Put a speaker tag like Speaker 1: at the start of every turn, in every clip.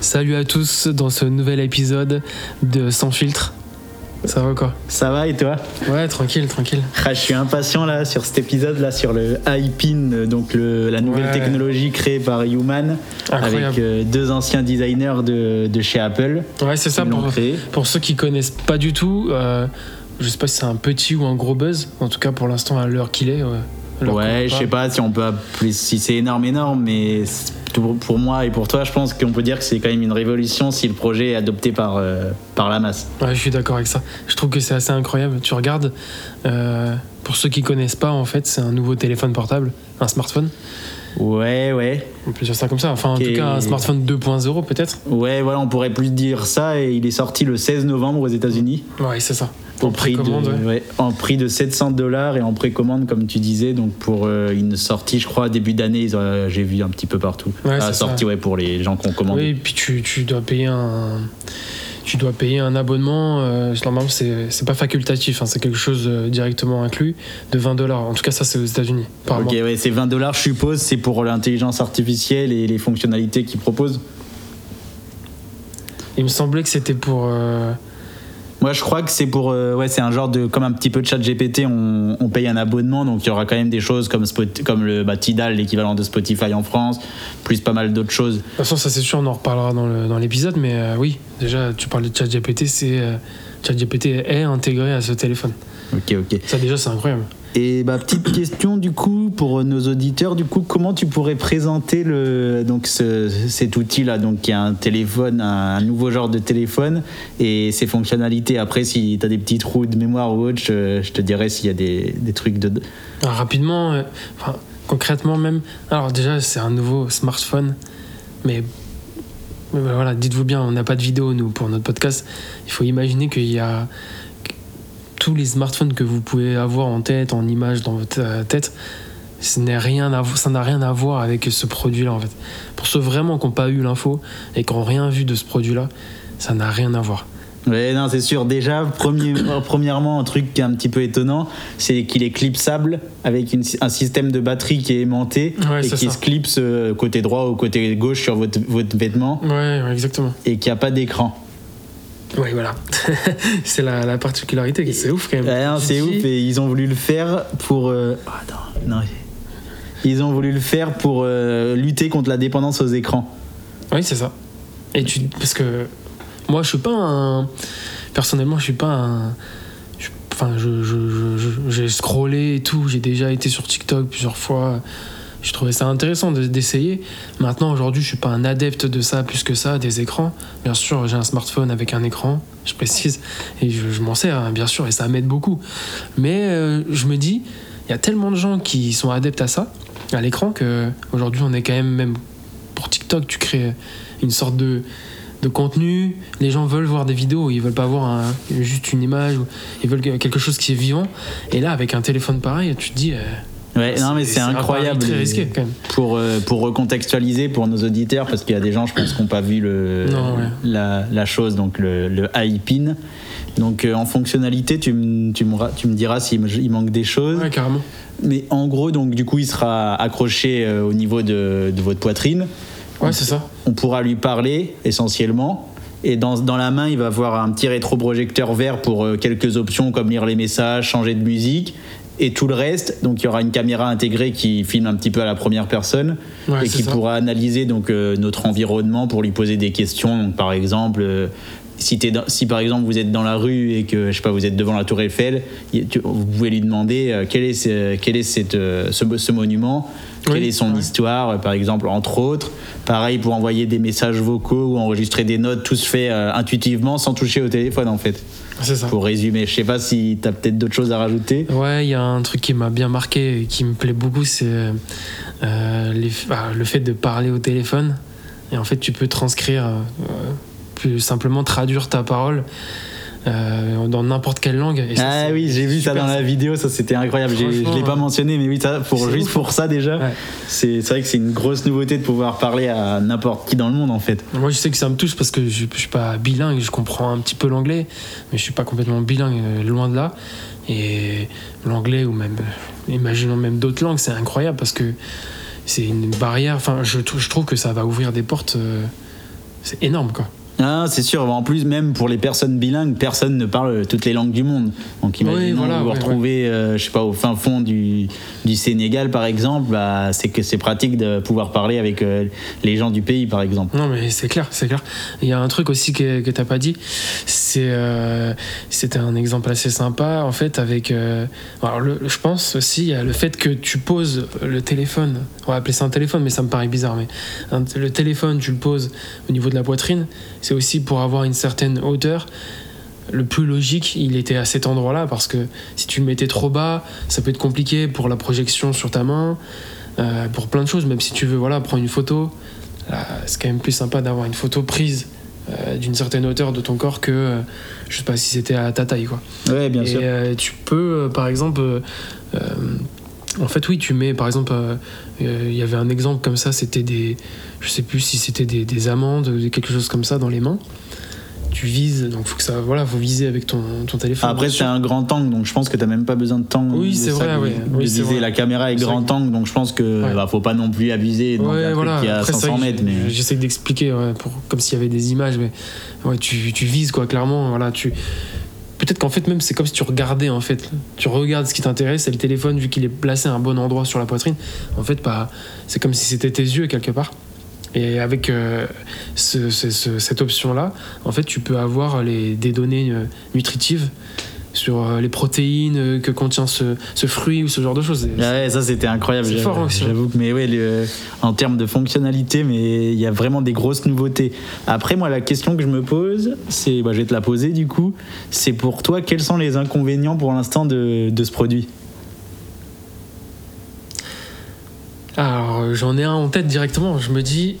Speaker 1: Salut à tous dans ce nouvel épisode de Sans filtre. Ça va quoi?
Speaker 2: Ça va et toi?
Speaker 1: Ouais, tranquille, tranquille.
Speaker 2: Ah, je suis impatient là sur cet épisode là sur le iPin, donc le- la nouvelle
Speaker 1: Ouais.
Speaker 2: technologie créée par Human
Speaker 1: Incroyable.
Speaker 2: avec euh, deux anciens designers de, de chez Apple.
Speaker 1: Ouais, c'est ça pour, pour ceux qui connaissent pas du tout. euh, je sais pas si c'est un petit ou un gros buzz. En tout cas, pour l'instant, à l'heure qu'il est. Ouais,
Speaker 2: Ouais, je sais pas si on peut appeler si c'est énorme énorme, mais pour moi et pour toi, je pense qu'on peut dire que c'est quand même une révolution si le projet est adopté par euh, par la masse.
Speaker 1: Ouais, je suis d'accord avec ça. Je trouve que c'est assez incroyable. Tu regardes, euh, pour ceux qui connaissent pas, en fait, c'est un nouveau téléphone portable, un smartphone.
Speaker 2: Ouais, ouais.
Speaker 1: On peut dire ça comme ça. Enfin, en tout cas, un smartphone 2.0 peut-être.
Speaker 2: Ouais, voilà, on pourrait plus dire ça et il est sorti le 16 novembre aux États-Unis.
Speaker 1: Ouais, c'est ça.
Speaker 2: Au
Speaker 1: En
Speaker 2: prix, de,
Speaker 1: précommande, ouais.
Speaker 2: ouais, en prix de 700 dollars et en précommande, comme tu disais, donc pour euh, une sortie, je crois, début d'année, euh, j'ai vu un petit peu partout.
Speaker 1: Ouais,
Speaker 2: Ah, sortie, ouais, pour les gens qui ont commandé.
Speaker 1: Oui, et puis tu, tu dois payer un. Tu dois payer un abonnement, euh, normalement c'est pas facultatif, hein, c'est quelque chose euh, directement inclus, de 20 dollars. En tout cas, ça c'est aux États-Unis,
Speaker 2: Ok, ouais, c'est 20 dollars, je suppose, c'est pour l'intelligence artificielle et les fonctionnalités qu'ils proposent?
Speaker 1: Il me semblait que c'était pour. euh,
Speaker 2: Moi, je crois que c'est pour, euh, ouais, c'est un genre de, comme un petit peu de chat GPT, on, on paye un abonnement, donc il y aura quand même des choses comme, Spot- comme le bah, Tidal, l'équivalent de Spotify en France, plus pas mal d'autres choses.
Speaker 1: De toute façon, ça c'est sûr, on en reparlera dans l'épisode, mais euh, oui, déjà, tu parles de ChatGPT, c'est. euh, ChatGPT est intégré à ce téléphone.
Speaker 2: Ok, ok.
Speaker 1: Ça déjà, c'est incroyable.
Speaker 2: Et bah, petite question du coup pour nos auditeurs, du coup comment tu pourrais présenter le donc ce- cet outil là donc qui est un téléphone, un, nouveau genre de téléphone et ses fonctionnalités. Après si tu as des petits trous de mémoire ou autre, je, te dirais s'il y a des, des trucs de
Speaker 1: rapidement, euh, concrètement même. Alors déjà, c'est un nouveau smartphone, mais voilà, dites-vous bien, on n'a pas de vidéo nous pour notre podcast. Il faut imaginer qu'il y a tous les smartphones que vous pouvez avoir en tête, en image dans votre euh, tête. Ce n'est rien à vo- ça n'a rien à voir avec ce produit-là en fait. Pour ceux vraiment qui n'ont pas eu l'info et qui n'ont rien vu de ce produit-là, ça n'a rien à voir.
Speaker 2: Ouais, non, c'est sûr. Déjà, premier- premièrement, un truc qui est un petit peu étonnant, c'est qu'il est clipsable avec une- un système de batterie qui est aimanté
Speaker 1: Ouais,
Speaker 2: et qui
Speaker 1: ça.
Speaker 2: se clipse euh, côté droit ou côté gauche sur votre, votre vêtement
Speaker 1: Ouais, ouais, exactement.
Speaker 2: et qu'il n'y a pas d'écran.
Speaker 1: Oui, voilà. c'est la, la particularité, c'est ouf quand même.
Speaker 2: C'est ouf et ils ont voulu le faire pour. euh, oh, attends, non. Ils ont voulu le faire pour euh, lutter contre la dépendance aux écrans.
Speaker 1: Oui, c'est ça. Et tu, parce que moi, je suis pas un. Personnellement, je suis pas un. je- Enfin, je, je- je- je- j'ai scrollé et tout. J'ai déjà été sur TikTok plusieurs fois. Je trouvais ça intéressant de- d'essayer. Maintenant, aujourd'hui, je suis pas un adepte de ça plus que ça, des écrans. Bien sûr, j'ai un smartphone avec un écran, je précise, et je, m'en sers, hein, bien sûr, et ça m'aide beaucoup. Mais euh, je me dis, il y a tellement de gens qui sont adeptes à ça, à l'écran, que aujourd'hui, on est quand même, même pour TikTok, tu crées une sorte de, de contenu. Les gens veulent voir des vidéos, ils veulent pas voir juste une image, ils veulent quelque chose qui est vivant. Et là, avec un téléphone pareil, tu te dis. euh,
Speaker 2: Ouais, non, mais c'est incroyable.
Speaker 1: très risqué quand même.
Speaker 2: Pour, euh, pour recontextualiser pour nos auditeurs, parce qu'il y a des gens, je pense, qui n'ont pas vu le,
Speaker 1: Non, ouais.
Speaker 2: la, la chose, donc le, le iPin. Donc euh, en fonctionnalité, tu, me- tu, me, tu me diras s'il il manque des choses.
Speaker 1: Ouais, carrément.
Speaker 2: Mais en gros, donc du coup, il sera accroché euh, au niveau de, de votre poitrine.
Speaker 1: Ouais, c'est ça.
Speaker 2: on pourra lui parler essentiellement. Et dans, dans la main, il va avoir un petit rétroprojecteur vert pour quelques options comme lire les messages, changer de musique. Et tout le reste, donc il y aura une caméra intégrée qui filme un petit peu à la première personne
Speaker 1: Ouais,
Speaker 2: et qui
Speaker 1: ça.
Speaker 2: pourra analyser donc euh, notre environnement pour lui poser des questions. Donc, par exemple, euh, si, t'es dans- si par exemple vous êtes dans la rue et que je sais pas, vous êtes devant la Tour Eiffel, vous pouvez lui demander euh, quel est, ce, quel est cette, ce, ce monument, quelle est son
Speaker 1: ouais.
Speaker 2: histoire, par exemple, entre autres. Pareil pour envoyer des messages vocaux ou enregistrer des notes, tout se fait intuitivement sans toucher au téléphone en fait.
Speaker 1: Ça.
Speaker 2: Pour résumer, je sais pas si tu as peut-être d'autres choses à rajouter.
Speaker 1: Ouais, il y a un truc qui m'a bien marqué et qui me plaît beaucoup, c'est euh, les- bah, le fait de parler au téléphone. Et en fait, tu peux transcrire, euh, plus simplement traduire ta parole euh, dans n'importe quelle langue. Et ça,
Speaker 2: Ah oui, j'ai vu ça dans la vidéo, ça c'était incroyable. Je
Speaker 1: Franchement,
Speaker 2: l'ai pas mentionné, mais oui, ça, pour, juste
Speaker 1: ouf.
Speaker 2: pour ça déjà,
Speaker 1: Ouais.
Speaker 2: c'est vrai que c'est une grosse nouveauté de pouvoir parler à n'importe qui dans le monde en fait.
Speaker 1: Moi, je sais que ça me touche parce que je, je suis pas bilingue, je comprends un petit peu l'anglais, mais je suis pas complètement bilingue, euh, loin de là. Et l'anglais ou même, euh, imaginons même d'autres langues, c'est incroyable parce que c'est une barrière. Enfin, je, trou- je trouve que ça va ouvrir des portes euh, c'est énorme quoi.
Speaker 2: Ah, c'est sûr. En plus, même pour les personnes bilingues, personne ne parle toutes les langues du monde. Donc, imaginez
Speaker 1: voilà,
Speaker 2: vous
Speaker 1: ouais,
Speaker 2: retrouvez, euh, je sais pas, au fin fond du, du Sénégal, par exemple, bah, c'est que c'est pratique de pouvoir parler avec euh, les gens du pays, par exemple.
Speaker 1: Non, mais c'est clair, c'est clair. Il y a un truc aussi que, que t'as pas dit. C'est, euh, c'était un exemple assez sympa, en fait, avec. alors, le- je pense aussi, a le fait que tu poses le téléphone. On va appeler ça un téléphone, mais ça me paraît bizarre. Mais un- le téléphone, tu le poses au niveau de la poitrine. C'est aussi pour avoir une certaine hauteur. Le plus logique, il était à cet endroit-là, parce que si tu le mettais trop bas, ça peut être compliqué pour la projection sur ta main, euh, pour plein de choses. Même si tu veux, voilà, prendre une photo. C'est quand même plus sympa d'avoir une photo prise euh, d'une certaine hauteur de ton corps que euh, je sais pas si c'était à ta taille quoi.
Speaker 2: Ouais, bien
Speaker 1: Et
Speaker 2: sûr.
Speaker 1: euh, tu peux par exemple en fait oui tu mets par exemple euh, euh, il y avait un exemple comme ça c'était des je sais plus si c'était des, des amandes quelque chose comme ça dans les mains. Tu vises donc faut que ça voilà faut viser avec ton, ton téléphone.
Speaker 2: Après, c'est un grand angle, donc je pense que tu n'as même pas besoin de temps.
Speaker 1: Oui, c'est vrai, ouais. Oui,
Speaker 2: viser
Speaker 1: vrai.
Speaker 2: la caméra est grand angle, donc je pense que
Speaker 1: Ouais.
Speaker 2: bah, faut pas non plus abuser. Donc,
Speaker 1: Ouais, voilà.
Speaker 2: truc qui est à
Speaker 1: Après, c'est
Speaker 2: 500
Speaker 1: vrai que
Speaker 2: mètres. Mais...
Speaker 1: J'essaie d'expliquer, ouais, pour, comme s'il y avait des images, mais ouais, tu, tu vises, quoi, clairement. Voilà, tu... Peut-être qu'en fait, même, c'est comme si tu regardais, en fait. Tu regardes ce qui t'intéresse, et le téléphone, vu qu'il est placé à un bon endroit sur la poitrine, en fait, bah, c'est comme si c'était tes yeux, quelque part. Et avec euh, ce- ce- ce- cette option-là, en fait, tu peux avoir les, des données euh, nutritives sur euh, les protéines euh, que contient ce, ce fruit ou ce genre de choses.
Speaker 2: Ah ouais, ça c'était incroyable.
Speaker 1: C'est fort aussi.
Speaker 2: J'avoue que, mais ouais, le- en termes de fonctionnalité, mais il y a vraiment des grosses nouveautés. Après, moi, la question que je me pose, c'est, bah, je vais te la poser du coup, c'est pour toi, quels sont les inconvénients pour l'instant de, de ce produit?
Speaker 1: Alors, euh, j'en ai un en tête directement. Je me dis,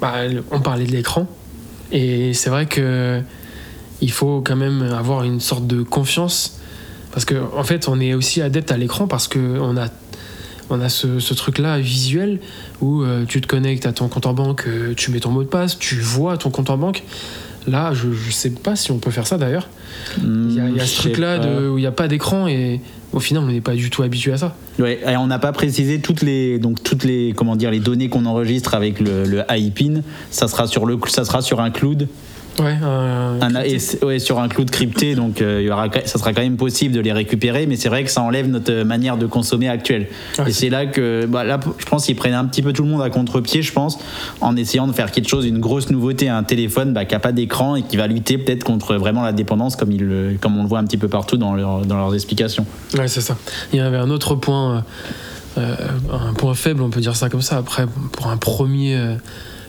Speaker 1: bah, on parlait de l'écran, et c'est vrai que il faut quand même avoir une sorte de confiance, parce que en fait, on est aussi adepte à l'écran parce que on a on a ce, ce truc-là visuel où euh, tu te connectes à ton compte en banque, euh, tu mets ton mot de passe, tu vois ton compte en banque. Là, je, je sais pas si on peut faire ça d'ailleurs. Il y a, il y a
Speaker 2: Hmm,
Speaker 1: ce truc-là de- où il n'y a pas d'écran et au final, on n'est pas du tout habitué à ça.
Speaker 2: Ouais, et on n'a pas précisé toutes les donc toutes les comment dire les données qu'on enregistre avec le, le iPin, ça sera sur le ça sera sur un cloud,
Speaker 1: Ouais, un-
Speaker 2: un, et ouais, sur un cloud crypté, donc euh, il y aura ça sera quand même possible de les récupérer, mais c'est vrai que ça enlève notre manière de consommer actuelle. Et
Speaker 1: c'est-
Speaker 2: là que bah, là je pense qu'ils prennent un petit peu tout le monde à contre-pied, je pense, en essayant de faire quelque chose, une grosse nouveauté, un téléphone bah, qui a pas d'écran et qui va lutter peut-être contre vraiment la dépendance comme il le- comme on le voit un petit peu partout dans, leur- dans leurs explications.
Speaker 1: Ouais, c'est ça. Il y avait un autre point, euh, euh, un point faible, on peut dire ça comme ça. Après, pour un premier euh,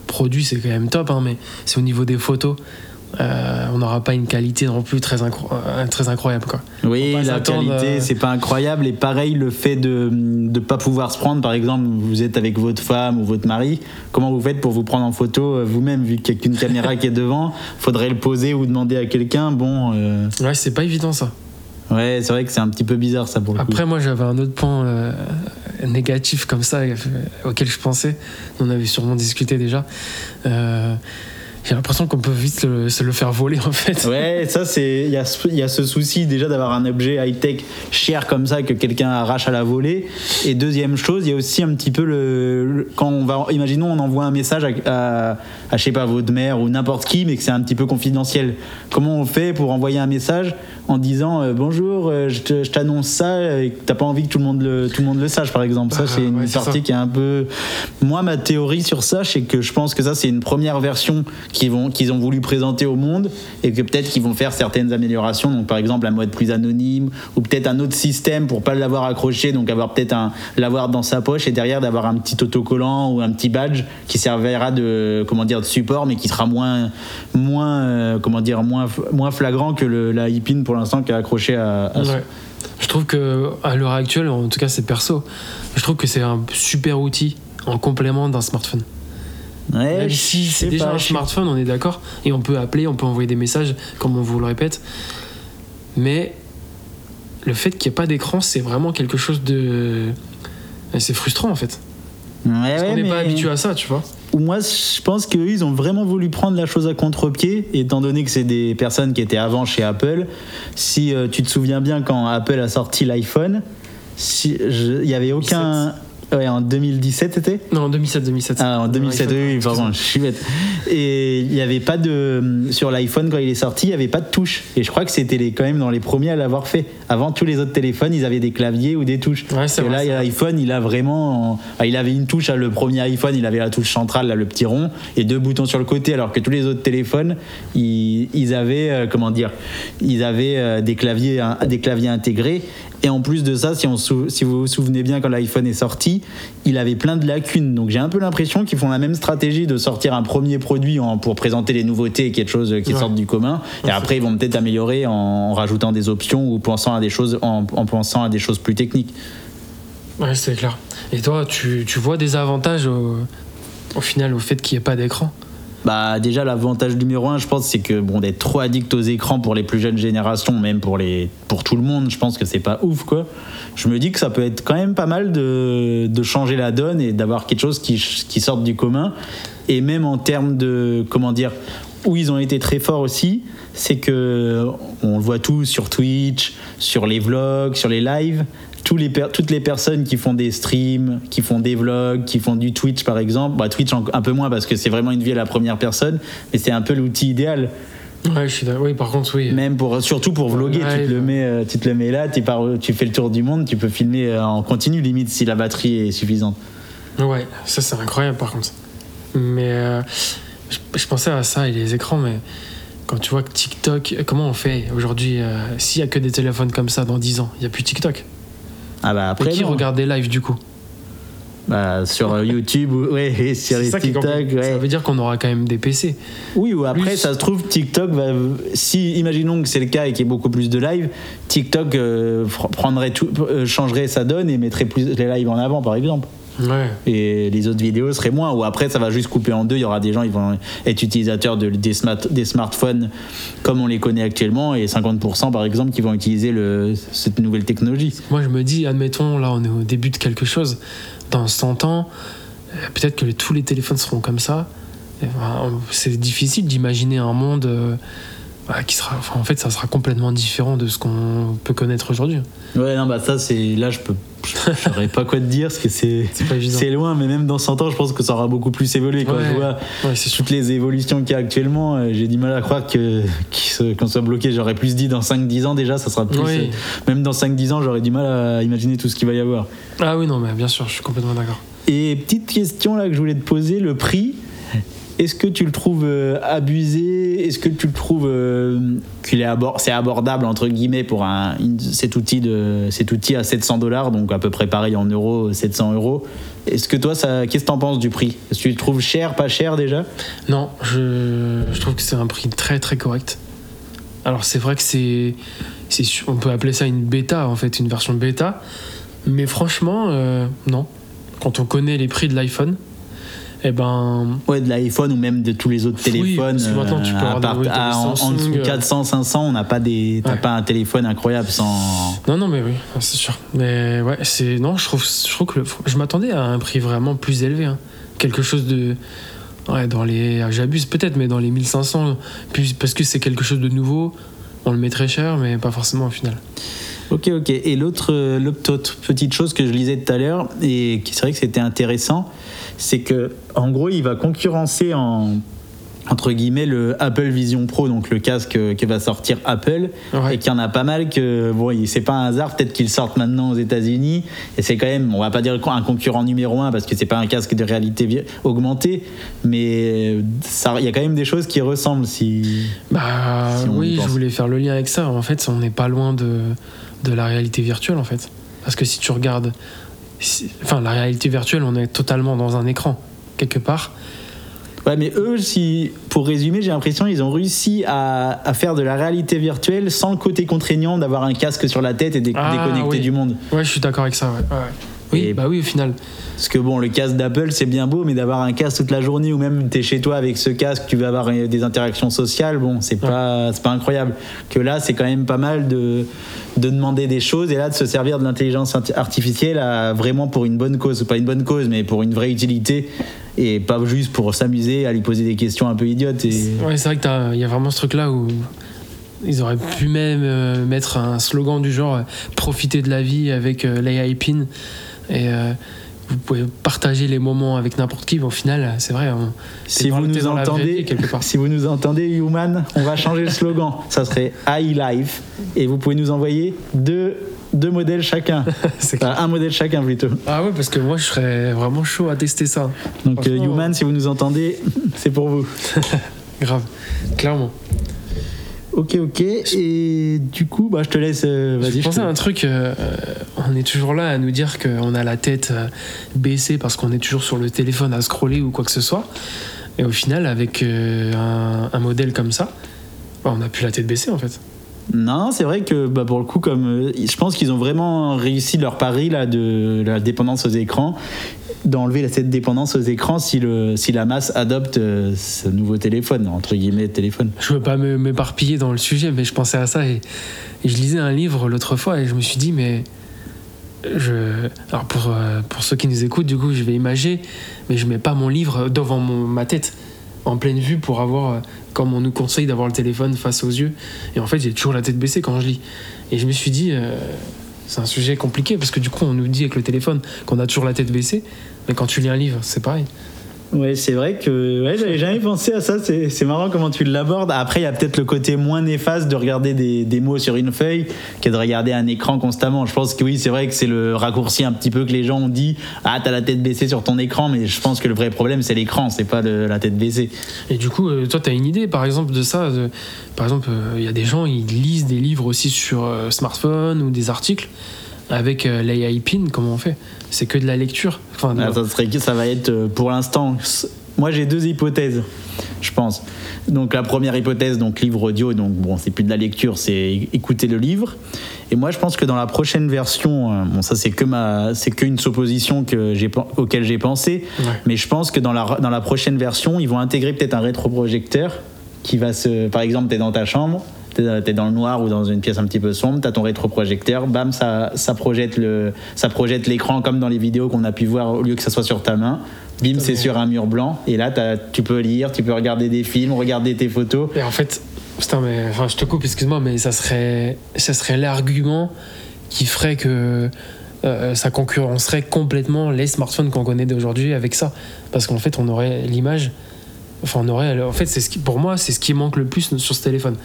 Speaker 1: produit, c'est quand même top, hein, mais c'est au niveau des photos. Euh, on n'aura pas une qualité non plus très, incro- euh, très incroyable. Quoi.
Speaker 2: Oui, la qualité,
Speaker 1: euh,
Speaker 2: c'est pas incroyable. Et pareil, le fait de ne pas pouvoir se prendre, par exemple, vous êtes avec votre femme ou votre mari, comment vous faites pour vous prendre en photo vous-même, vu qu'il n'y a qu'une caméra qui est devant? Faudrait le poser ou demander à quelqu'un. Bon, euh,
Speaker 1: Ouais, c'est pas évident ça.
Speaker 2: ouais, c'est vrai que c'est un petit peu bizarre ça pour le coup.
Speaker 1: Après, moi, j'avais un autre point négatif comme ça euh, auquel je pensais. On avait sûrement discuté déjà. Euh, J'ai l'impression qu'on peut vite se le faire voler en fait.
Speaker 2: Ouais, ça c'est il y y a ce souci déjà d'avoir un objet high tech cher comme ça que quelqu'un arrache à la volée. Et deuxième chose, il y a aussi un petit peu le, quand on va imaginons on envoie un message à, à, à, je sais pas votre mère ou n'importe qui, mais que c'est un petit peu confidentiel. Comment on fait pour envoyer un message en disant euh, bonjour, euh, je t'annonce ça et que t'as pas envie que tout le monde le tout le monde le sache par exemple. Ça
Speaker 1: Bah,
Speaker 2: c'est une
Speaker 1: ouais,
Speaker 2: partie
Speaker 1: ça.
Speaker 2: qui est un peu. Moi, ma théorie sur ça, c'est que je pense que ça, c'est une première version qu'ils vont, qu'ils ont voulu présenter au monde et que peut-être qu'ils vont faire certaines améliorations. Donc, par exemple, un mode plus anonyme ou peut-être un autre système pour pas l'avoir accroché, donc avoir peut-être un, l'avoir dans sa poche et derrière d'avoir un petit autocollant ou un petit badge qui servira de, comment dire, de support, mais qui sera moins, moins, euh, comment dire, moins, moins flagrant que le, la e-pin pour l'instant qui est accroché à, à
Speaker 1: Ouais. Je trouve que à l'heure actuelle, en tout cas c'est perso, je trouve que c'est un super outil en complément d'un smartphone.
Speaker 2: Ouais,
Speaker 1: Même si c'est déjà
Speaker 2: pas,
Speaker 1: un smartphone, on est d'accord, et on peut appeler, on peut envoyer des messages, comme on vous le répète. Mais le fait qu'il n'y ait pas d'écran, c'est vraiment quelque chose de. C'est frustrant en fait.
Speaker 2: Ouais,
Speaker 1: Parce
Speaker 2: ouais,
Speaker 1: qu'on n'est pas habitué à ça, tu vois.
Speaker 2: Ou moi, je pense qu'eux, ils ont vraiment voulu prendre la chose à contre-pied, étant donné que c'est des personnes qui étaient avant chez Apple. Si euh, tu te souviens bien, quand Apple a sorti l'iPhone, si, il n'y avait aucun. Ouais, en 2017, c'était
Speaker 1: Non, en 2007, 2007.
Speaker 2: Ah, en 2007,
Speaker 1: Ouais,
Speaker 2: oui, pardon, je suis bête. Et il n'y avait pas de. Sur l'iPhone, quand il est sorti, il n'y avait pas de touche. Et je crois que c'était les, quand même dans les premiers à l'avoir fait. Avant, tous les autres téléphones, ils avaient des claviers ou des touches.
Speaker 1: Ouais, c'est
Speaker 2: et
Speaker 1: vrai,
Speaker 2: là, l'iPhone, il a vraiment. Il avait une touche, le premier iPhone, il avait la touche centrale, là, le petit rond, et deux boutons sur le côté, alors que tous les autres téléphones, ils, ils avaient. euh, comment dire Ils avaient euh, des, claviers, hein, des claviers intégrés. Et en plus de ça, si, on sou- si vous vous souvenez bien, quand l'iPhone est sorti, il avait plein de lacunes. Donc j'ai un peu l'impression qu'ils font la même stratégie de sortir un premier produit en- pour présenter les nouveautés et quelque chose qui
Speaker 1: Ouais.
Speaker 2: sortent du commun. Et après, ils vont peut-être améliorer en rajoutant des options ou pensant à des choses, en, en pensant à des choses plus techniques.
Speaker 1: Ouais, c'est clair. Et toi, tu, tu vois des avantages au, au final au fait qu'il n'y ait pas d'écran?
Speaker 2: Bah déjà l'avantage numéro un, je pense, c'est que bon d'être trop addict aux écrans pour les plus jeunes générations, même pour les pour tout le monde, je pense que c'est pas ouf quoi. Je me dis que ça peut être quand même pas mal de, de changer la donne et d'avoir quelque chose qui, qui sorte du commun. Et même en termes de comment dire, où ils ont été très forts aussi, c'est que on le voit tout sur Twitch, sur les vlogs, sur les lives. Tous les per- toutes les personnes qui font des streams, qui font des vlogs, qui font du Twitch par exemple, bah, Twitch un peu moins parce que c'est vraiment une vie à la première personne, mais c'est un peu l'outil idéal.
Speaker 1: Ouais, je suis. Oui, par contre, oui.
Speaker 2: Même pour, surtout pour vloguer, tu te, le mets, euh, tu te le mets là, tu, pars- tu fais le tour du monde, tu peux filmer euh, en continu limite si la batterie est suffisante.
Speaker 1: Ouais, ça c'est incroyable par contre. Mais euh, je, je pensais à ça et les écrans, mais quand tu vois que TikTok, comment on fait aujourd'hui euh, S'il y a que des téléphones comme ça dans 10 ans, il n'y a plus TikTok.
Speaker 2: Ah bah
Speaker 1: Et
Speaker 2: après,
Speaker 1: qui
Speaker 2: non.
Speaker 1: regarde des lives du coup
Speaker 2: Bah, sur euh, YouTube ou ouais, et sur les
Speaker 1: ça
Speaker 2: TikTok, ouais.
Speaker 1: Ça veut dire qu'on aura quand même des PC.
Speaker 2: Oui, ou après,
Speaker 1: Plus-
Speaker 2: ça se trouve, TikTok va. Si, imaginons que c'est le cas et qu'il y ait beaucoup plus de live, TikTok euh, prendrait tout, euh, changerait sa donne et mettrait plus les lives en avant, par exemple.
Speaker 1: Ouais.
Speaker 2: Et les autres vidéos seraient moins. Ou après, ça va juste couper en deux. Il y aura des gens, ils vont être utilisateurs de, des, smart- des smartphones comme on les connaît actuellement, et 50% par exemple qui vont utiliser le, cette nouvelle technologie.
Speaker 1: Moi je me dis, admettons, là on est au début de quelque chose, dans 100 ans, euh, peut-être que tous les téléphones seront comme ça. C'est difficile d'imaginer un monde euh, bah, qui sera. enfin, en fait, ça sera complètement différent de ce qu'on peut connaître aujourd'hui.
Speaker 2: Ouais, non, bah ça, c'est. Là, je peux. Je saurais pas quoi te dire parce que c'est.
Speaker 1: C'est
Speaker 2: loin, mais même dans 100 ans, je pense que ça aura beaucoup plus évolué. Quand
Speaker 1: Ouais.
Speaker 2: je vois
Speaker 1: Ouais,
Speaker 2: toutes les évolutions qu'il y a actuellement, euh, j'ai du mal à croire que qu'on soit bloqué. J'aurais plus dit dans 5-10 ans déjà, ça sera plus.
Speaker 1: Oui.
Speaker 2: euh, Même dans 5-10 ans, j'aurais du mal à imaginer tout ce qu'il va y avoir.
Speaker 1: Ah oui, non, mais bien sûr, je suis complètement d'accord.
Speaker 2: Et petite question là que je voulais te poser, le prix. Est-ce que tu le trouves euh, abusé? Est-ce que tu le trouves euh, qu'il est c'est abordable entre guillemets pour un, cet outil de cet outil à 700 dollars, donc à peu près pareil en euros, 700 euros. Est-ce que toi, ça, qu'est-ce que t'en penses du prix? Est-ce que tu le trouves cher, pas cher déjà?
Speaker 1: Non, je, trouve que c'est un prix très très correct. Alors c'est vrai que c'est, on peut appeler ça une bêta en fait, une version bêta, mais franchement euh, non. Quand on connaît les prix de l'iPhone, eh ben
Speaker 2: Ouais, de l'iPhone ou même de tous les autres
Speaker 1: Oui,
Speaker 2: téléphones.
Speaker 1: parce que maintenant, tu peux
Speaker 2: à
Speaker 1: avoir
Speaker 2: part-
Speaker 1: des-
Speaker 2: à- en, en
Speaker 1: Samsung,
Speaker 2: dessous de
Speaker 1: euh.
Speaker 2: 400, 500, on n'a pas des, t'as
Speaker 1: Ouais.
Speaker 2: pas un téléphone incroyable sans.
Speaker 1: non non mais oui, c'est sûr. Mais ouais, c'est non, je trouve, je trouve que le- je m'attendais à un prix vraiment plus élevé, hein. quelque chose de ouais dans les, ah, j'abuse peut-être, mais dans les 1500, puis parce que c'est quelque chose de nouveau, on le met très cher, mais pas forcément au final.
Speaker 2: Ok, ok. Et l'autre, euh, l'autre autre petite chose que je lisais tout à l'heure, et qui c'est vrai que c'était intéressant, c'est que en gros, il va concurrencer en entre guillemets le Apple Vision Pro, donc le casque que va sortir Apple,
Speaker 1: Ouais.
Speaker 2: et qu'il y en a pas mal que bon, c'est pas un hasard, peut-être qu'ils sortent maintenant aux États-Unis, et c'est quand même, on va pas dire un concurrent numéro un parce que c'est pas un casque de réalité augmentée, mais ça, il y a quand même des choses qui ressemblent si.
Speaker 1: Bah
Speaker 2: Si
Speaker 1: oui, je voulais faire le lien avec ça. En fait, on n'est pas loin de, de la réalité virtuelle, en fait. Parce que si tu regardes... Enfin, la réalité virtuelle, on est totalement dans un écran, quelque part.
Speaker 2: Ouais, mais eux, si, pour résumer, j'ai l'impression qu'ils ont réussi à, à faire de la réalité virtuelle sans le côté contraignant d'avoir un casque sur la tête et dé-
Speaker 1: Ah,
Speaker 2: déconnecter
Speaker 1: oui.
Speaker 2: du monde.
Speaker 1: Ouais, je suis d'accord avec ça, ouais. ouais. Oui,
Speaker 2: Et-
Speaker 1: bah oui, au final.
Speaker 2: Parce que bon, le casque d'Apple, c'est bien beau, mais d'avoir un casque toute la journée ou même t'es chez toi avec ce casque, tu vas avoir euh, des interactions sociales, bon, c'est pas, incroyable. Que là, c'est quand même pas mal de, de demander des choses et là, de se servir de l'intelligence arti- artificielle à, vraiment pour une bonne cause. Pas une bonne cause, mais pour une vraie utilité et pas juste pour s'amuser à lui poser des questions un peu idiotes. Et...
Speaker 1: Ouais, c'est vrai qu'il y a vraiment ce truc-là où ils auraient pu même euh, mettre un slogan du genre euh, profiter de la vie avec euh, l'AI pin. Et euh, vous pouvez partager les moments avec n'importe qui, mais au final, c'est vrai. on-
Speaker 2: Si vous, nous entendez,
Speaker 1: part.
Speaker 2: si vous nous entendez, Human, on va changer le slogan. Ça serait iLife. Et vous pouvez nous envoyer deux, deux modèles chacun. Enfin, un modèle chacun plutôt.
Speaker 1: Ah ouais, parce que moi, je serais vraiment chaud à tester ça.
Speaker 2: Donc, euh, Human, si vous nous entendez, c'est pour vous.
Speaker 1: Grave, clairement.
Speaker 2: Ok, ok. Et du coup, bah, je te laisse. euh,
Speaker 1: Je pensais à un truc, euh, on est toujours là à nous dire qu'on a la tête euh, baissée parce qu'on est toujours sur le téléphone à scroller ou quoi que ce soit. Et au final, avec euh, un, un modèle comme ça, bah, on n'a plus la tête baissée en fait.
Speaker 2: Non, c'est vrai que bah, pour le coup, comme euh, je pense qu'ils ont vraiment réussi leur pari là, de la dépendance aux écrans, d'enlever cette dépendance aux écrans si, la masse adopte euh, ce nouveau téléphone, entre guillemets téléphone.
Speaker 1: Je veux pas m'éparpiller dans le sujet, mais je pensais à ça et, je lisais un livre l'autre fois et je me suis dit, mais. Alors pour, euh, pour ceux qui nous écoutent, du coup, je vais imager, mais je mets pas mon livre devant ma tête, en pleine vue, pour avoir, euh, comme on nous conseille d'avoir le téléphone face aux yeux. Et en fait, j'ai toujours la tête baissée quand je lis. Et je me suis dit, euh, c'est un sujet compliqué, parce que du coup, on nous dit avec le téléphone qu'on a toujours la tête baissée, mais quand tu lis un livre, c'est pareil.
Speaker 2: Ouais, c'est vrai que ouais, j'avais jamais pensé à ça. C'est marrant comment tu l'abordes. Après, il y a peut-être le côté moins néfaste de regarder des, des mots sur une feuille que de regarder un écran constamment. Je pense que oui, c'est vrai que c'est le raccourci un petit peu que les gens ont dit Ah, t'as la tête baissée sur ton écran, mais je pense que le vrai problème, c'est l'écran, c'est pas la tête baissée.
Speaker 1: Et du coup, euh, toi, tu as une idée, par exemple, de ça Par exemple, euh, il y a des gens, ils lisent des livres aussi sur euh, smartphone ou des articles avec euh, l'AI Pin, comment on fait? C'est que de la lecture. Enfin, de-
Speaker 2: Ah, ça, va être euh, pour l'instant. Moi, j'ai deux hypothèses, je pense. Donc, la première hypothèse, donc livre audio, donc bon, c'est plus de la lecture, c'est écouter le livre. Et moi, je pense que dans la prochaine version, euh, bon, ça c'est que ma, c'est qu'une supposition que j'ai, auquel j'ai pensé,
Speaker 1: Ouais.
Speaker 2: mais je pense que dans la, dans la prochaine version, ils vont intégrer peut-être un rétroprojecteur qui va se, par exemple, t'es dans ta chambre. T'es dans le noir ou dans une pièce un petit peu sombre, t'as ton rétroprojecteur, bam, ça, ça projette le, ça projette l'écran comme dans les vidéos qu'on a pu voir au lieu que ça soit sur ta main. Bim, c'est sur un mur blanc et là t'as- tu peux lire, tu peux regarder des films, regarder tes photos.
Speaker 1: Et en fait, putain, mais enfin, je te coupe, excuse-moi, mais ça serait, ça serait l'argument qui ferait que euh, ça concurrencerait complètement les smartphones qu'on connaît d'aujourd'hui avec ça. Parce qu'en fait, on aurait l'image. Enfin, on aurait. En fait, c'est ce qui, pour moi, c'est ce qui manque le plus sur ce téléphone.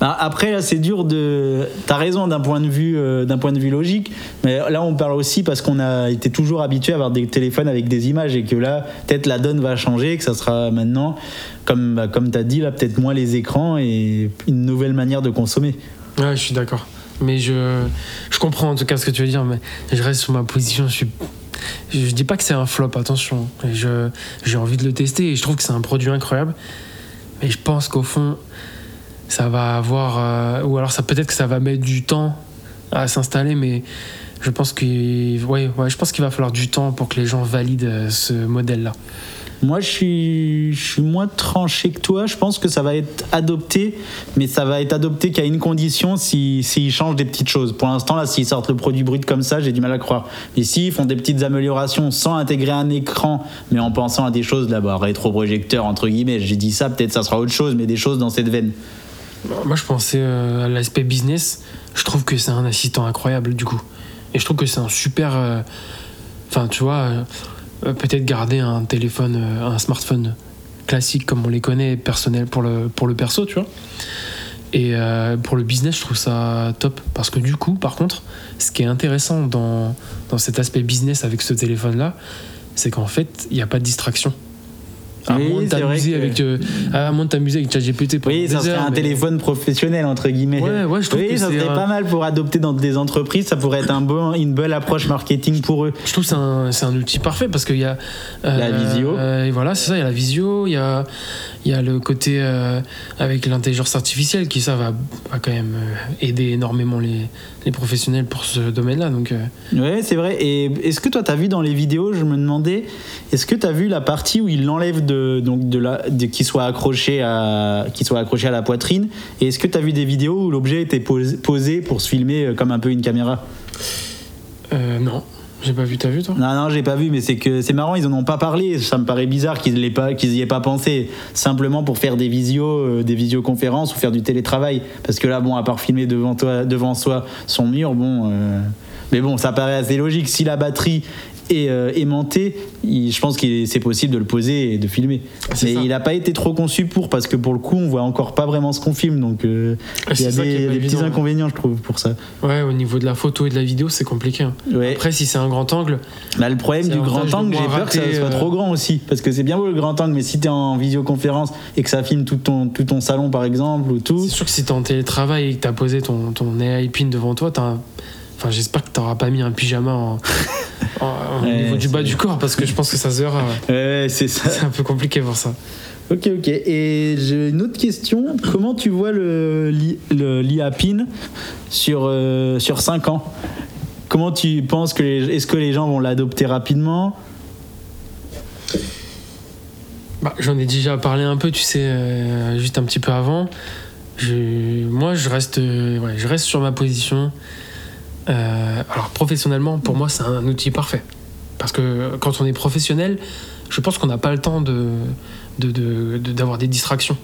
Speaker 2: Bah, après là c'est dur de. T'as raison d'un point de vue euh, d'un point de vue logique, mais là on parle aussi parce qu'on a été toujours habitué à avoir des téléphones avec des images et que là peut-être la donne va changer, que ça sera maintenant comme bah, comme t'as dit là peut-être moins les écrans et une nouvelle manière de consommer.
Speaker 1: Ouais, je suis d'accord. Mais je, je comprends en tout cas ce que tu veux dire, mais je reste sur ma position. Je, suis, dis pas que c'est un flop, attention. Je, j'ai envie de le tester et je trouve que c'est un produit incroyable. Mais je pense qu'au fond, ça va avoir. euh, ou alors ça peut-être que ça va mettre du temps à s'installer, mais je pense qu'il ouais, ouais, je pense qu'il va falloir du temps pour que les gens valident euh, ce modèle-là.
Speaker 2: Moi, je suis, je suis moins tranché que toi. Je pense que ça va être adopté, mais ça va être adopté qu'à une condition s'ils s'ils changent des petites choses. Pour l'instant, là, s'ils sortent le produit brut comme ça, j'ai du mal à croire. Mais s'ils font des petites améliorations sans intégrer un écran, mais en pensant à des choses là-bas, rétroprojecteur, entre guillemets, j'ai dit ça, peut-être ça sera autre chose, mais des choses dans cette veine.
Speaker 1: Moi, je pensais euh, à l'aspect business. Je trouve que c'est un assistant incroyable, du coup. Et je trouve que c'est un super. euh, Enfin, tu vois, euh, peut-être garder un téléphone, un smartphone classique comme on les connaît, personnel pour le, pour le perso, tu vois. Et pour le business, je trouve ça top. Parce que du coup, par contre, ce qui est intéressant dans, dans cet aspect business avec ce téléphone-là, c'est qu'en fait, il n'y a pas de distraction. À
Speaker 2: Oui,
Speaker 1: moins de t'amuser
Speaker 2: que-
Speaker 1: avec, euh, à moins de t'amuser avec ChatGPT pendant
Speaker 2: Oui, ça serait
Speaker 1: heures,
Speaker 2: un
Speaker 1: mais-
Speaker 2: téléphone professionnel, entre guillemets.
Speaker 1: Ouais, ouais, je trouve
Speaker 2: oui,
Speaker 1: que
Speaker 2: ça serait
Speaker 1: un-
Speaker 2: pas mal pour adopter dans des entreprises. Ça pourrait être un bon, une belle approche marketing pour eux.
Speaker 1: Je trouve que c'est un, c'est un outil parfait parce qu'il y a. euh,
Speaker 2: La visio.
Speaker 1: euh, et voilà, c'est ça, il y a la visio, il y a, il y a le côté euh, avec l'intelligence artificielle qui, ça, va, va quand même euh, aider énormément les, les professionnels pour ce domaine-là. Donc, euh,
Speaker 2: Ouais, c'est vrai. Et est-ce que toi, tu as vu dans les vidéos, je me demandais, est-ce que tu as vu la partie où il l'enlève de, donc de la, de, qui soit accroché à, qui soit accroché à la poitrine? Et est-ce que tu as vu des vidéos où l'objet était posé, posé pour se filmer comme un peu une caméra?
Speaker 1: Euh, non, j'ai pas vu, t'as vu toi?
Speaker 2: Non, non, j'ai pas vu, mais c'est que c'est marrant, ils en ont pas parlé. Ça me paraît bizarre qu'ils l'aient pas, aient pas pensé. Simplement pour faire des visios, euh, des visioconférences ou faire du télétravail. Parce que là, bon, à part filmer devant toi, devant soi son mur, bon. euh, Mais bon, ça paraît assez logique. Si la batterie et, euh, aimanté, il- je pense que c'est possible de le poser et de filmer.
Speaker 1: C'est
Speaker 2: Mais
Speaker 1: ça.
Speaker 2: il n'a pas été trop conçu pour, parce que pour le coup, on voit encore pas vraiment ce qu'on filme. Donc euh,
Speaker 1: Ah,
Speaker 2: il y a des, des petits inconvénients, je trouve, pour ça.
Speaker 1: Ouais, au niveau de la photo et de la vidéo, c'est compliqué. hein.
Speaker 2: Ouais.
Speaker 1: Après, si c'est un grand angle,
Speaker 2: Là, le problème du grand angle, j'ai peur que ça soit
Speaker 1: euh,
Speaker 2: trop grand aussi. Parce que c'est bien beau le grand angle, mais si tu es en visioconférence et que ça filme tout ton, tout ton salon, par exemple, ou tout.
Speaker 1: c'est sûr que si t'es en télétravail et que t'as posé ton, ton AI pin devant toi, t'as un- Enfin, j'espère que t'auras pas mis un pyjama en, en- au
Speaker 2: Ouais,
Speaker 1: niveau du bas du corps parce que je pense que ça se verra. ouais.
Speaker 2: C'est ça.
Speaker 1: C'est un peu compliqué pour ça.
Speaker 2: Ok, ok. Et j'ai une autre question. Comment tu vois le, li- le l'IA PIN sur, euh, sur 5 ans? Comment tu penses que les, est-ce que les gens vont l'adopter rapidement?
Speaker 1: Bah, J'en ai déjà parlé un peu, tu sais, euh, juste un petit peu avant. Je, moi, je reste, euh, ouais, je reste sur ma position. Euh, alors, professionnellement, pour moi, c'est un outil parfait. Parce que quand on est professionnel, je pense qu'on n'a pas le temps de, de- de- de- d'avoir des distractions.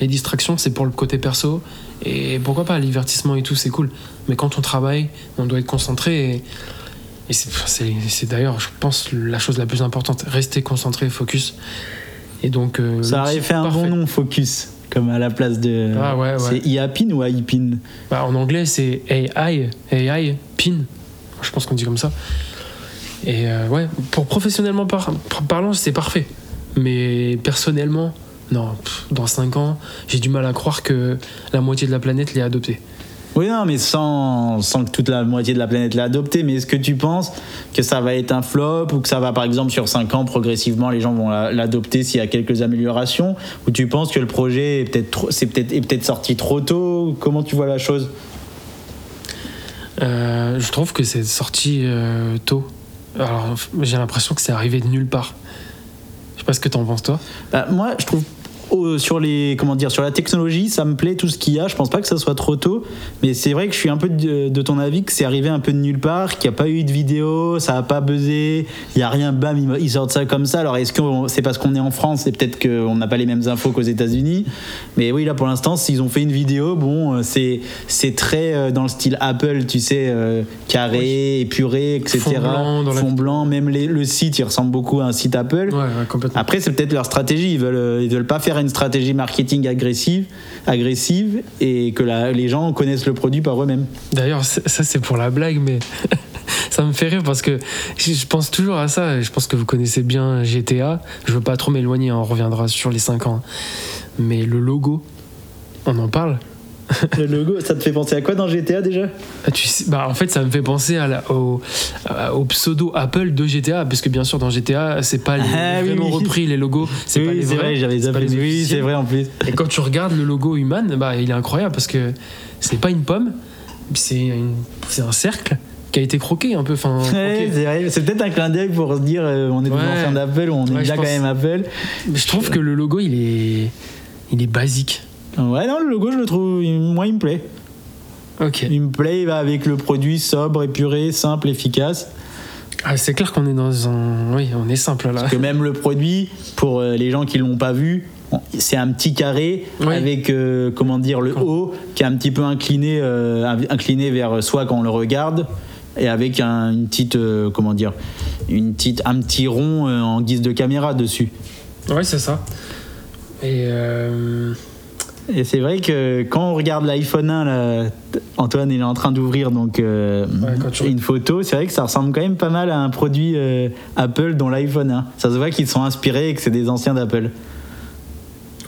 Speaker 1: Les distractions, c'est pour le côté perso. Et pourquoi pas, le divertissement et tout, c'est cool. Mais quand on travaille, on doit être concentré. Et, et c'est, d'ailleurs, je pense, la chose la plus importante. Rester concentré, focus. Et donc, euh,
Speaker 2: Ça aurait fait un bon nom, Focus, comme à la place de.
Speaker 1: Ah ouais, ouais.
Speaker 2: C'est IA PIN ou AI PIN
Speaker 1: Bah, en anglais, c'est AI, AI, PIN. Je pense qu'on dit comme ça. Et euh, ouais, pour professionnellement par- parlant, c'est parfait. Mais personnellement, non, pff, dans 5 ans, j'ai du mal à croire que la moitié de la planète l'ait adopté.
Speaker 2: Oui, non, mais sans, sans que toute la moitié de la planète l'ait adopté. Mais est-ce que tu penses que ça va être un flop ou que ça va, par exemple, sur 5 ans, progressivement, les gens vont la- l'adopter s'il y a quelques améliorations? Ou tu penses que le projet est peut-être est peut-être sorti trop tôt? Comment tu vois la chose?
Speaker 1: Euh, je trouve que c'est sorti euh, tôt. Alors, j'ai l'impression que c'est arrivé de nulle part. Je sais pas ce que t'en penses, toi.
Speaker 2: Bah, Moi, je trouve. Oh, sur les comment dire sur la technologie ça me plaît tout ce qu'il y a. Je pense pas que ça soit trop tôt. Mais c'est vrai que je suis un peu de, de ton avis que c'est arrivé un peu de nulle part qu'il n'y a pas eu de vidéo ça a pas buzzé il y a rien bam ils- sortent ça comme ça. Alors est-ce que c'est parce qu'on est en France et peut-être qu'on n'a pas les mêmes infos qu'aux États-Unis. Mais oui là pour l'instant s'ils ont fait une vidéo bon euh, c'est c'est très euh, dans le style Apple tu sais euh, carré épuré etc
Speaker 1: Fond blanc dans la-
Speaker 2: Fond blanc même les- le site il ressemble beaucoup à un site Apple.
Speaker 1: Ouais, ouais, complètement.
Speaker 2: après, c'est peut-être leur stratégie. Ils veulent, ils veulent pas faire une stratégie marketing agressive, agressive et que les gens connaissent le produit par eux-mêmes.
Speaker 1: D'ailleurs, ça c'est pour la blague, mais ça me fait rire parce que je pense toujours à ça. Je pense que vous connaissez bien GTA. Je veux pas trop m'éloigner, on reviendra sur les 5 ans. Mais le logo, on en parle.
Speaker 2: Le logo, ça te fait penser à quoi dans GTA déjà?
Speaker 1: Ah, tu sais- bah, en fait, ça me fait penser à la- au, à- au pseudo Apple de GTA, parce que bien sûr, dans GTA, c'est pas les,
Speaker 2: Ah,
Speaker 1: vraiment
Speaker 2: oui.
Speaker 1: repris les logos. C'est pas
Speaker 2: Oui,
Speaker 1: les
Speaker 2: c'est
Speaker 1: vrais,
Speaker 2: vrai, j'avais
Speaker 1: pas les
Speaker 2: Oui, c'est vrai en plus.
Speaker 1: Et quand tu regardes le logo Human, bah, il est incroyable parce que c'est pas une pomme, c'est un cercle qui a été croqué un peu. Enfin,
Speaker 2: Ouais,
Speaker 1: croqué.
Speaker 2: c'est peut-être un clin d'œil pour se dire euh, on est des
Speaker 1: Ouais.
Speaker 2: enfants d'Apple ou on est
Speaker 1: Ouais,
Speaker 2: déjà quand même Apple.
Speaker 1: Je trouve que le logo, il est, il est basique.
Speaker 2: Ouais, non, le logo, je le trouve, moi, il me plaît.
Speaker 1: Ok.
Speaker 2: Il me plaît, il va avec le produit sobre, épuré, simple, efficace.
Speaker 1: Ah, c'est clair qu'on est dans un. Oui, on est simple là.
Speaker 2: que même le produit, pour euh, les gens qui l'ont pas vu, c'est un petit carré
Speaker 1: Oui.
Speaker 2: avec euh, comment dire le haut qui est un petit peu incliné, euh, incliné vers soi quand on le regarde et avec un, une petite euh, comment dire une petite un petit rond en guise de caméra dessus.
Speaker 1: Ouais, c'est ça. Et.
Speaker 2: Et c'est vrai que quand on regarde l'iPhone 1, là, Antoine il est en train d'ouvrir donc euh,
Speaker 1: Ouais,
Speaker 2: une photo. C'est vrai que ça ressemble quand même pas mal à un produit euh, Apple dont l'iPhone 1. Ça se voit qu'ils sont inspirés et que c'est des anciens d'Apple.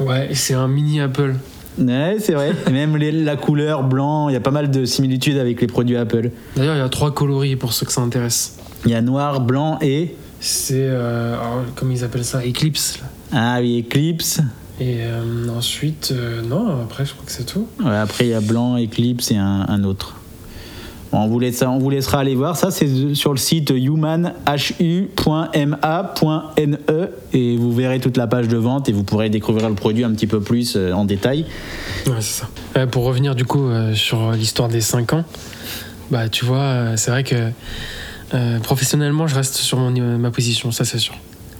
Speaker 1: Ouais, c'est un mini Apple.
Speaker 2: Ouais, c'est vrai. Et même les- la couleur blanc, il y a pas mal de similitudes avec les produits Apple.
Speaker 1: D'ailleurs, il y a trois coloris pour ceux que ça intéresse.
Speaker 2: Il y a noir, blanc et.
Speaker 1: C'est. euh, alors, comment ils appellent ça? Eclipse.
Speaker 2: Ah oui, Eclipse.
Speaker 1: Et euh, ensuite, euh, non, après, je crois que c'est tout.
Speaker 2: Ouais, après, il y a blanc, Eclipse et un, un autre. Bon, on, vous laisse, on vous laissera aller voir. Ça, c'est sur le site human.ma.ne E et vous verrez toute la page de vente et vous pourrez découvrir le produit un petit peu plus euh, en détail.
Speaker 1: Ouais, c'est ça. Euh, pour revenir du coup sur l'histoire des 5 ans, bah tu vois, c'est vrai que professionnellement, je reste sur mon, ma position, ça c'est sûr.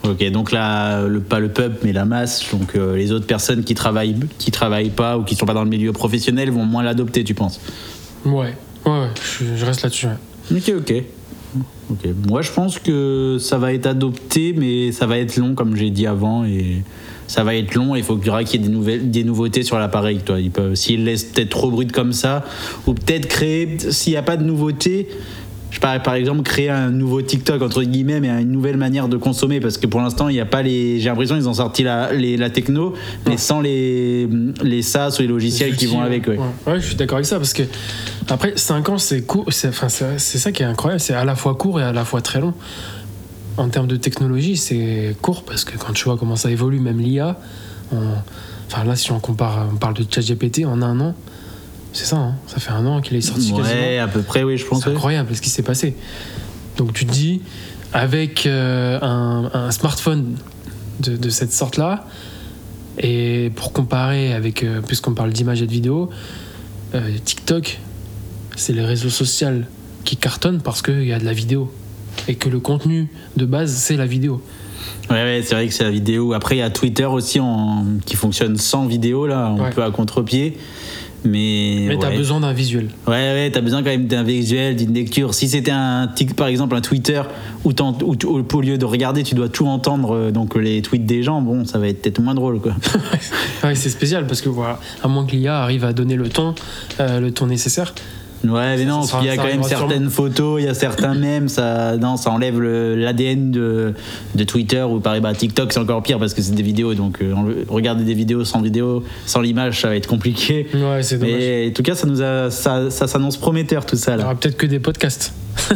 Speaker 2: Ok, donc là, le, pas le pub, mais la masse, donc euh, les autres personnes qui travaillent, qui travaillent pas ou qui sont pas dans le milieu professionnel vont moins l'adopter, tu penses?
Speaker 1: Ouais, ouais, ouais, je, je reste là-dessus. ouais.
Speaker 2: Ok, ok. Moi, je pense que ça va être adopté, mais ça va être long, comme j'ai dit avant, et ça va être long. Il faut qu'il y aura qu'il y ait des, nouvelles, des nouveautés sur l'appareil. Toi, ils peuvent, s'ils laissent peut-être trop brut comme ça, ou peut-être créer, s'il n'y a pas de nouveauté. Je parle par exemple créer un nouveau TikTok entre guillemets, mais une nouvelle manière de consommer parce que pour l'instant il n'y a pas les. J'ai l'impression qu'ils ont sorti la, les- la techno, mais sans les les SaaS ou les logiciels qui
Speaker 1: outils,
Speaker 2: vont avec. ouais.
Speaker 1: Ouais, je suis d'accord avec ça parce que après 5 ans c'est court, c'est enfin c'est c'est ça qui est incroyable, c'est à la fois court et à la fois très long. En termes de technologie, c'est court parce que quand tu vois comment ça évolue, même l'IA, on- enfin là si on compare, on parle de ChatGPT en un an, c'est ça, hein, ça fait un an qu'il est sorti quasiment.
Speaker 2: Ouais, à peu près, oui, je pense.
Speaker 1: C'est incroyable ce qui s'est passé. Donc tu te dis, avec euh, un, un smartphone de, de cette sorte-là, et pour comparer avec, euh, puisqu'on parle d'image et de vidéo, euh, TikTok, c'est les réseaux sociaux qui cartonnent parce qu'il y a de la vidéo. Et que le contenu de base, c'est la vidéo.
Speaker 2: Ouais, ouais, c'est vrai que c'est la vidéo. Après, il y a Twitter aussi en... qui fonctionne sans vidéo, là, un
Speaker 1: Ouais.
Speaker 2: peu à contre-pied. Mais.
Speaker 1: Mais t'as besoin d'un visuel.
Speaker 2: Ouais, ouais, t'as besoin quand même d'un visuel, d'une lecture. Si c'était un tic, par exemple, un Twitter où, où tu- au lieu de regarder, tu dois tout entendre, euh, donc les tweets des gens, bon, ça va être peut-être moins drôle, quoi.
Speaker 1: ouais, c'est spécial parce que voilà, à moins que l'IA arrive à donner le ton, euh, le ton nécessaire.
Speaker 2: Ouais, mais non,
Speaker 1: ça
Speaker 2: qu'il y a quand même certaines photos, il y a certains mèmes, ça, non, ça enlève l'ADN de, de Twitter ou par bah, TikTok, c'est encore pire parce que c'est des vidéos, donc euh, regarder des vidéos sans vidéo, sans l'image, ça va être compliqué.
Speaker 1: Ouais, c'est dommage.
Speaker 2: Mais en tout cas, ça nous a, ça, ça s'annonce prometteur tout ça
Speaker 1: Il y
Speaker 2: là.
Speaker 1: aura peut-être que des podcasts.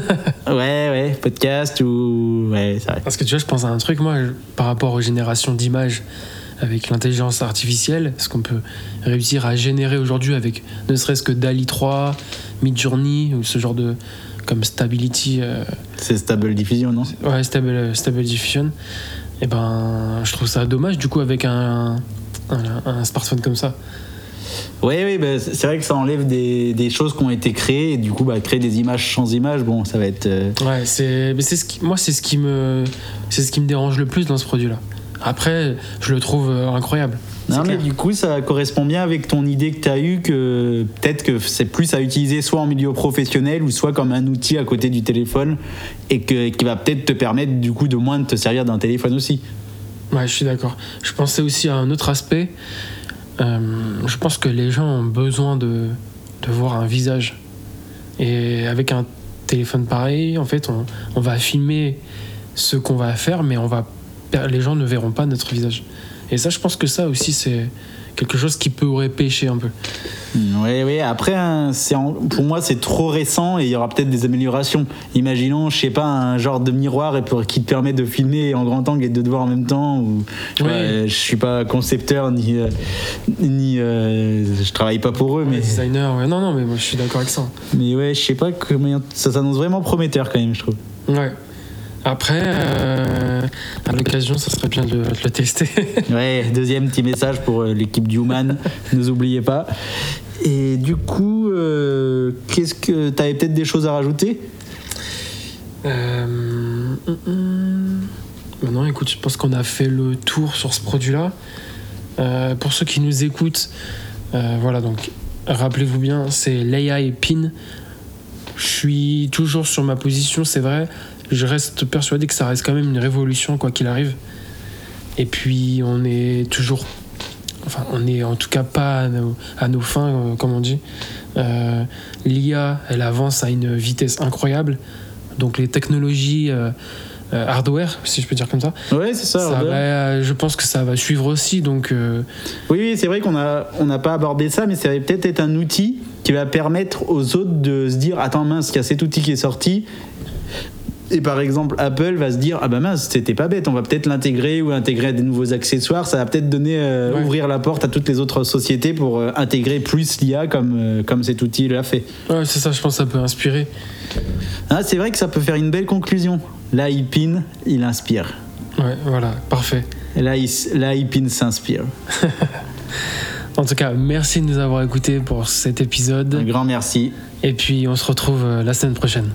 Speaker 2: Ouais, ouais, podcast ou ouais, c'est vrai.
Speaker 1: Parce que tu vois, je pense à un truc, moi, par rapport aux générations d'images avec l'intelligence artificielle, ce qu'on peut réussir à générer aujourd'hui avec ne serait-ce que DALI 3, Midjourney ou ce genre de. comme Stability, euh,
Speaker 2: C'est Stable Diffusion, non?
Speaker 1: Ouais, Stable, Stable Diffusion, et ben, je trouve ça dommage du coup avec un, un, un smartphone comme ça.
Speaker 2: Oui, oui, bah, c'est vrai que ça enlève des, des choses qui ont été créées et du coup, bah, créer des images sans images, bon, ça va être. euh,
Speaker 1: Ouais, c'est, mais c'est ce qui, moi, c'est ce qui me, c'est ce qui me dérange le plus dans ce produit-là. Après, je le trouve euh, incroyable.
Speaker 2: Non, mais du coup, ça correspond bien avec ton idée que tu as eue que peut-être que c'est plus à utiliser soit en milieu professionnel ou soit comme un outil à côté du téléphone et que, qui va peut-être te permettre du coup de moins de te servir d'un téléphone aussi.
Speaker 1: Ouais, je suis d'accord. Je pensais aussi à un autre aspect. Euh, je pense que les gens ont besoin de, de voir un visage. Et avec un téléphone pareil, en fait, on, on va filmer ce qu'on va faire, mais on va, les gens ne verront pas notre visage. Et ça, je pense que ça aussi, c'est quelque chose qui pourrait pêcher un peu.
Speaker 2: Oui, oui. Après, hein, en- pour moi, c'est trop récent et il y aura peut-être des améliorations. Imaginons, je sais pas, un genre de miroir et pour, qui te permet de filmer en grand angle et de te voir en même temps. Ou, tu
Speaker 1: Oui.
Speaker 2: euh, je suis pas concepteur ni, euh, ni euh, je travaille pas pour eux,
Speaker 1: Mais
Speaker 2: mais,
Speaker 1: designer, ouais, non, non, mais moi, je suis d'accord avec ça.
Speaker 2: mais ouais, je sais pas comment ça s'annonce vraiment prometteur quand même, je trouve.
Speaker 1: Ouais. Après, euh, à l'occasion, ça serait bien de, de le tester.
Speaker 2: Ouais, deuxième petit message pour euh, l'équipe du Human, ne nous oubliez pas. Et du coup, euh, qu'est-ce que tu avais peut-être des choses à rajouter?
Speaker 1: Euh, hum, hum. Maintenant, écoute, je pense qu'on a fait le tour sur ce produit-là. Pour ceux qui nous écoutent, voilà, donc rappelez-vous bien, c'est l'AI PIN. Je suis toujours sur ma position, c'est vrai. Je reste persuadé que ça reste quand même une révolution, quoi qu'il arrive. Et puis, on est toujours. Enfin, on est en tout cas pas à nos, à nos fins, euh, comme on dit. Euh, L'IA, elle avance à une vitesse incroyable. Donc, les technologies euh, hardware, si je peux dire comme ça,
Speaker 2: Ouais, c'est ça.
Speaker 1: ça
Speaker 2: Robert.
Speaker 1: va, je pense que ça va suivre aussi. Donc, euh,
Speaker 2: Oui, oui, c'est vrai qu'on a on n'a pas abordé ça, mais ça va peut-être être un outil qui va permettre aux autres de se dire attends mince, il y a cet outil qui est sorti. Et par exemple, Apple va se dire ah bah mince, c'était pas bête, on va peut-être l'intégrer ou intégrer des nouveaux accessoires. Ça va peut-être donner euh,
Speaker 1: Ouais.
Speaker 2: ouvrir la porte à toutes les autres sociétés pour euh, intégrer plus l'IA comme euh, comme cet outil l'a fait.
Speaker 1: ouais, c'est ça, je pense que ça peut inspirer.
Speaker 2: Ah, c'est vrai que ça peut faire une belle conclusion. Là, Ipin, il inspire.
Speaker 1: Ouais, voilà, parfait.
Speaker 2: Et là, il, là, Ipin s'inspire.
Speaker 1: En tout cas, merci de nous avoir écoutés pour cet
Speaker 2: Un
Speaker 1: épisode.
Speaker 2: grand merci.
Speaker 1: Et puis, on se retrouve la semaine prochaine.